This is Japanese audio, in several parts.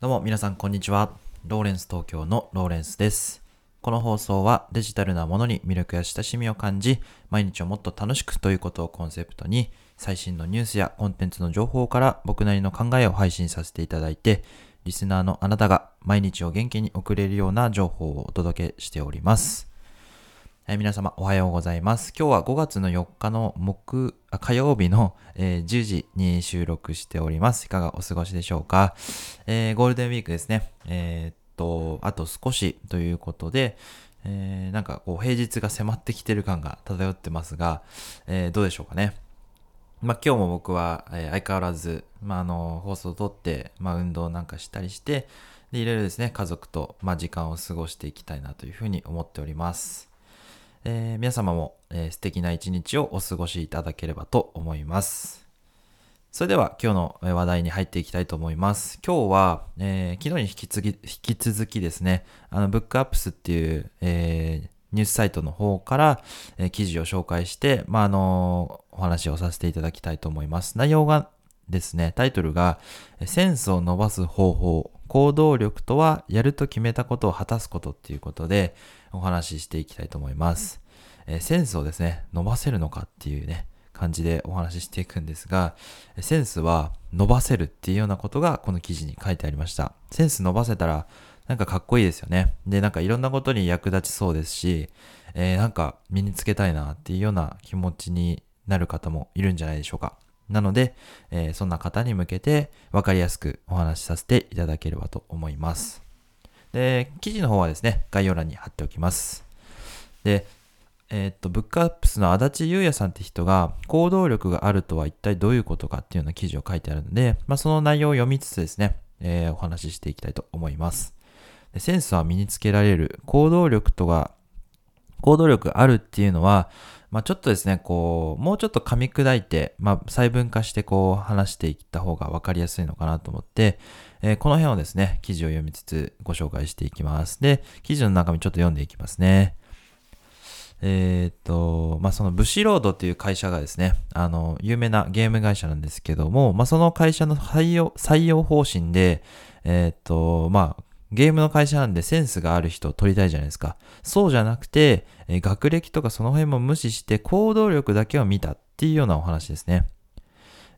どうも皆さんこんにちは。ローレンス東京のローレンスです。この放送はデジタルなものに魅力や親しみを感じ、毎日をもっと楽しくということをコンセプトに、最新のニュースやコンテンツの情報から僕なりの考えを配信させていただいて、リスナーのあなたが毎日を元気に送れるような情報をお届けしております。はい、皆様おはようございます。今日は5月の4日の木、あ火曜日の、えー10時に収録しております。いかがお過ごしでしょうか、えーゴールデンウィークですね。えーっと、あと少しということで、えーなんかこう平日が迫ってきてる感が漂ってますが、えーどうでしょうかね？まあ今日も僕は、えー相変わらず、まああの、放送をとって、まあ運動なんかしたりして、で、いろいろですね、家族と、まあ時間を過ごしていきたいなというふうに思っております。えー皆様も、えー素敵な一日をお過ごしいただければと思います。それでは今日の話題に入っていきたいと思います。今日は、えー昨日に引き継ぎ引き続きですね、あの、ブックアップスっていう、えーニュースサイトの方から、えー記事を紹介して、まあ、あのお話をさせていただきたいと思います。内容がですね、タイトルが、センスを伸ばす方法、行動力とはやると決めたことを果たすことっていうことでお話ししていきたいと思います。えーセンスをですね、伸ばせるのかっていうね、感じでお話ししていくんですが、センスは伸ばせるっていうようなことがこの記事に書いてありました。センス伸ばせたらなんかかっこいいですよね。で、なんかいろんなことに役立ちそうですし、えーなんか身につけたいなっていうような気持ちになる方もいるんじゃないでしょうか。なので、えーそんな方に向けて分かりやすくお話しさせていただければと思います。で、記事の方はですね、概要欄に貼っておきます。で、えーっと、ブックアップスの足立優也さんって人が、行動力があるとは一体どういうことかっていうような記事を書いてあるので、まあ、その内容を読みつつですね、えーお話ししていきたいと思います。でセンスは身につけられる。行動力とが、行動力あるっていうのは、まあ、ちょっとですね、こう、もうちょっと噛み砕いて、まあ、細分化してこう話していった方が分かりやすいのかなと思って、えーこの辺をですね、記事を読みつつご紹介していきます。で、記事の中身ちょっと読んでいきますね。えっと、まあ、そのブシロードっていう会社がですね、あの、有名なゲーム会社なんですけども、まあ、その会社の採用、採用方針で、えーっと、まあ、ゲームの会社なんでセンスがある人を取りたいじゃないですか。そうじゃなくて、え学歴とかその辺も無視して行動力だけを見たっていうようなお話ですね。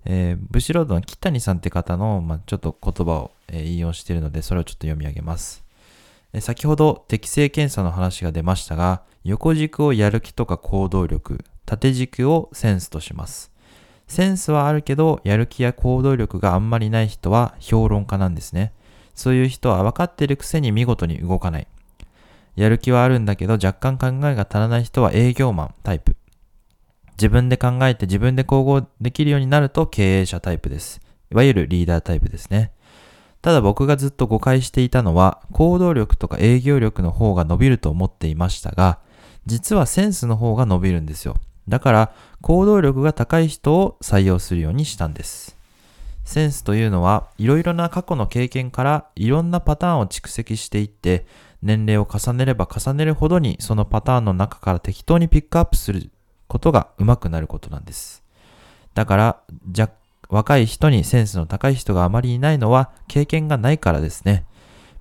えーブシロードの木谷さんって方の、まあ、ちょっと言葉を、え引用しているので、それをちょっと読み上げます。え先ほど適正検査の話が出ましたが、横軸をやる気とか行動力、縦軸をセンスとします。センスはあるけど、やる気や行動力があんまりない人は評論家なんですね。そういう人は分かってるくせに見事に動かない。やる気はあるんだけど若干考えが足らない人は営業マンタイプ。自分で考えて自分で行動できるようになると経営者タイプです。いわゆるリーダータイプですね。ただ僕がずっと誤解していたのは行動力とか営業力の方が伸びると思っていましたが、実はセンスの方が伸びるんですよ。だから行動力が高い人を採用するようにしたんです。センスというのはいろいろな過去の経験からいろんなパターンを蓄積していって年齢を重ねれば重ねるほどにそのパターンの中から適当にピックアップすることが上手くなることなんです。だから、じゃ、若い人にセンスの高い人があまりいないのは経験がないからですね。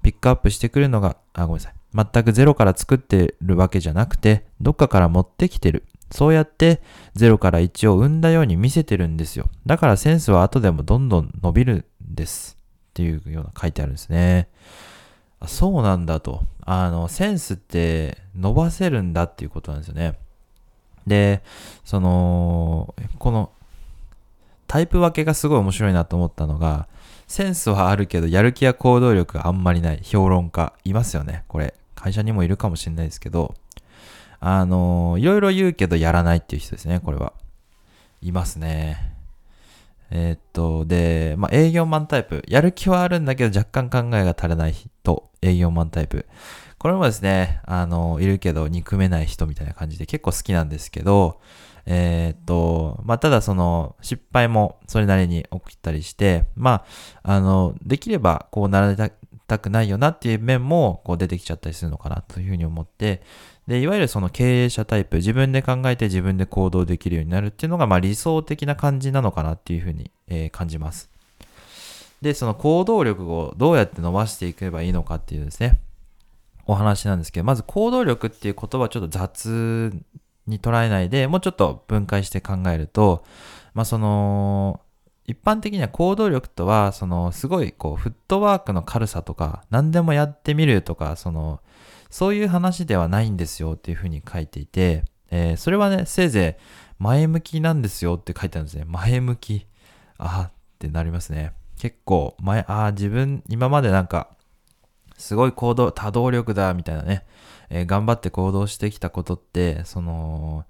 ピックアップしてくるのが、あ、ごめんなさい。全くゼロから作ってるわけじゃなくて、どっかから持ってきてる。そうやって0から1を生んだように見せてるんですよ。だからセンスは後でもどんどん伸びるんです。っていうような書いてあるんですね。あそうなんだと。あの、センスって伸ばせるんだっていうことなんですよね。で、その、このタイプ分けがすごい面白いなと思ったのが、センスはあるけどやる気や行動力があんまりない評論家いますよね。これ、会社にもいるかもしれないですけど、あのいろいろ言うけどやらないっていう人ですね、これは。いますね。えーっと、で、まあ、営業マンタイプ。やる気はあるんだけど若干考えが足らない人。営業マンタイプ。これもですね、あの、いるけど憎めない人みたいな感じで結構好きなんですけど、えーっと、まあ、ただその失敗もそれなりに起きたりして、まあ、あの、できればこうなられたくないよなっていう面もこう出てきちゃったりするのかなというふうに思って、で、いわゆるその経営者タイプ、自分で考えて自分で行動できるようになるっていうのが、まあ理想的な感じなのかなっていうふうに、えー感じます。で、その行動力をどうやって伸ばしていけばいいのかっていうですね、お話なんですけど、まず行動力っていう言葉はちょっと雑に捉えないで、もうちょっと分解して考えると、まあその、一般的には行動力とは、その、すごい、こう、フットワークの軽さとか、何でもやってみるとか、その、そういう話ではないんですよっていうふうに書いていて、えー、それはね、せいぜい前向きなんですよって書いてあるんですね。前向き。ああってなりますね。結構、前、ああ、自分、今までなんか、すごい行動、多動力だ、みたいなね、えー、頑張って行動してきたことって、その、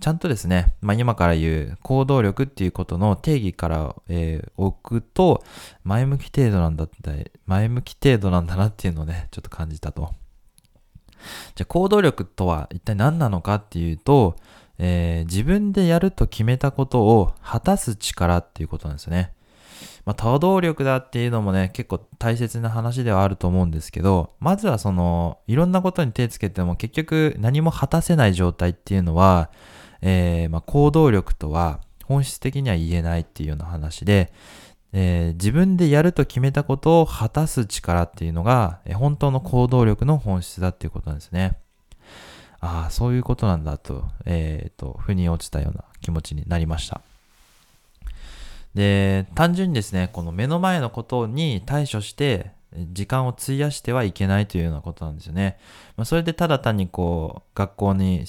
ちゃんとですね、まあ、今から言う行動力っていうことの定義から、えー、置くと、前向き程度なんだって、前向き程度なんだなっていうのをね、ちょっと感じたと。じゃあ行動力とは一体何なのかっていうと、えー、自分でやると決めたことを果たす力っていうことなんですよね。まあ、多動力だっていうのもね、結構大切な話ではあると思うんですけど、まずはその、いろんなことに手つけても結局何も果たせない状態っていうのは、えー、まあ、行動力とは本質的には言えないっていうような話で、えー、自分でやると決めたことを果たす力っていうのが、えー、本当の行動力の本質だっていうことなんですね。ああ、そういうことなんだと、えっ、ー、と、腑に落ちたような気持ちになりました。で、単純にですね、この目の前のことに対処して、時間を費やしてはいけないというようなことなんですよね。まあ、それでただ単にこう、学校に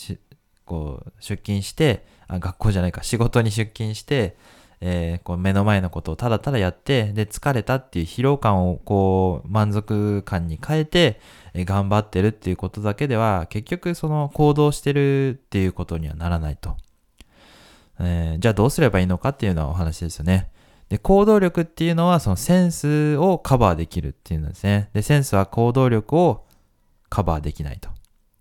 こう、出勤して、あ、学校じゃないか、仕事に出勤して、えー、こう目の前のことをただただやって、で、疲れたっていう疲労感をこう、満足感に変えて、えー、頑張ってるっていうことだけでは、結局その行動してるっていうことにはならないと。えー、じゃあどうすればいいのかっていうのはお話ですよね。で、行動力っていうのはそのセンスをカバーできるっていうんですね。で、センスは行動力をカバーできないと。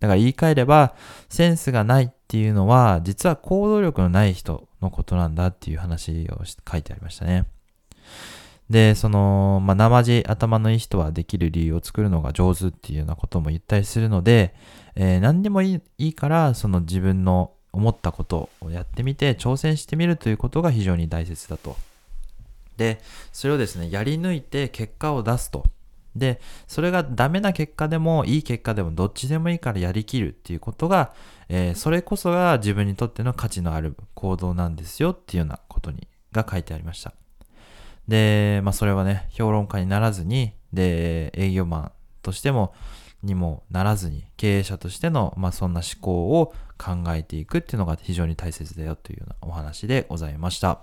だから言い換えれば、センスがないっていうのは、実は行動力のない人のことなんだっていう話を書いてありましたね。で、その、まあ、生地頭のいい人はできる理由を作るのが上手っていうようなことも言ったりするので、えー、何でもいいいいから、その自分の思ったことをやってみて挑戦してみるということが非常に大切だと。で、それをですね、やり抜いて結果を出すと。で、それがダメな結果でもいい結果でもどっちでもいいからやりきるっていうことが、えー、それこそが自分にとっての価値のある行動なんですよっていうようなことに、が書いてありました。で、まあそれはね、評論家にならずに、で、営業マンとしても、にもならずに、経営者としての、まあそんな思考を考えていくっていうのが非常に大切だよというようなお話でございました。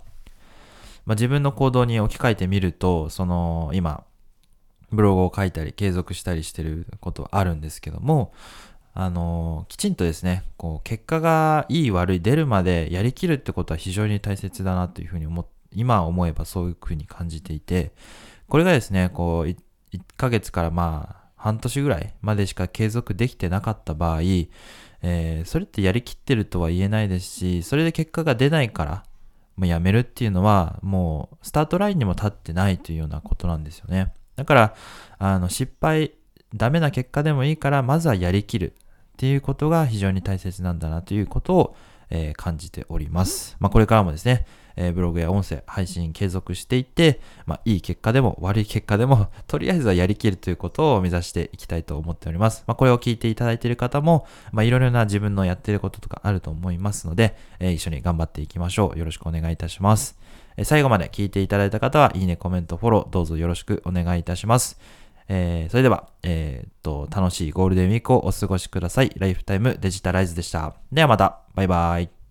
まあ自分の行動に置き換えてみると、その、今、ブログを書いたり継続したりしてることはあるんですけども、あの、きちんとですね、こう、結果がいい悪い出るまでやりきるってことは非常に大切だなというふうに思っ、今思えばそういうふうに感じていて、これがですね、こう、1ヶ月からまあ、半年ぐらいまでしか継続できてなかった場合、えー、それってやりきってるとは言えないですし、それで結果が出ないから、もうやめるっていうのは、もう、スタートラインにも立ってないというようなことなんですよね。だから、あの、失敗、ダメな結果でもいいから、まずはやりきるっていうことが非常に大切なんだなということを、えー、感じております。まあ、これからもですね、えー、ブログや音声配信継続していって、まあ、いい結果でも悪い結果でも、とりあえずはやりきるということを目指していきたいと思っております。まあ、これを聞いていただいている方も、まあ、いろいろな自分のやっていることとかあると思いますので、えー、一緒に頑張っていきましょう。よろしくお願いいたしますえ。最後まで聞いていただいた方は、いいね、コメント、フォロー、どうぞよろしくお願いいたします。えー、それでは、えー、っと、楽しいゴールデンウィークをお過ごしください。ライフタイムデジタライズでした。ではまた、バイバイ。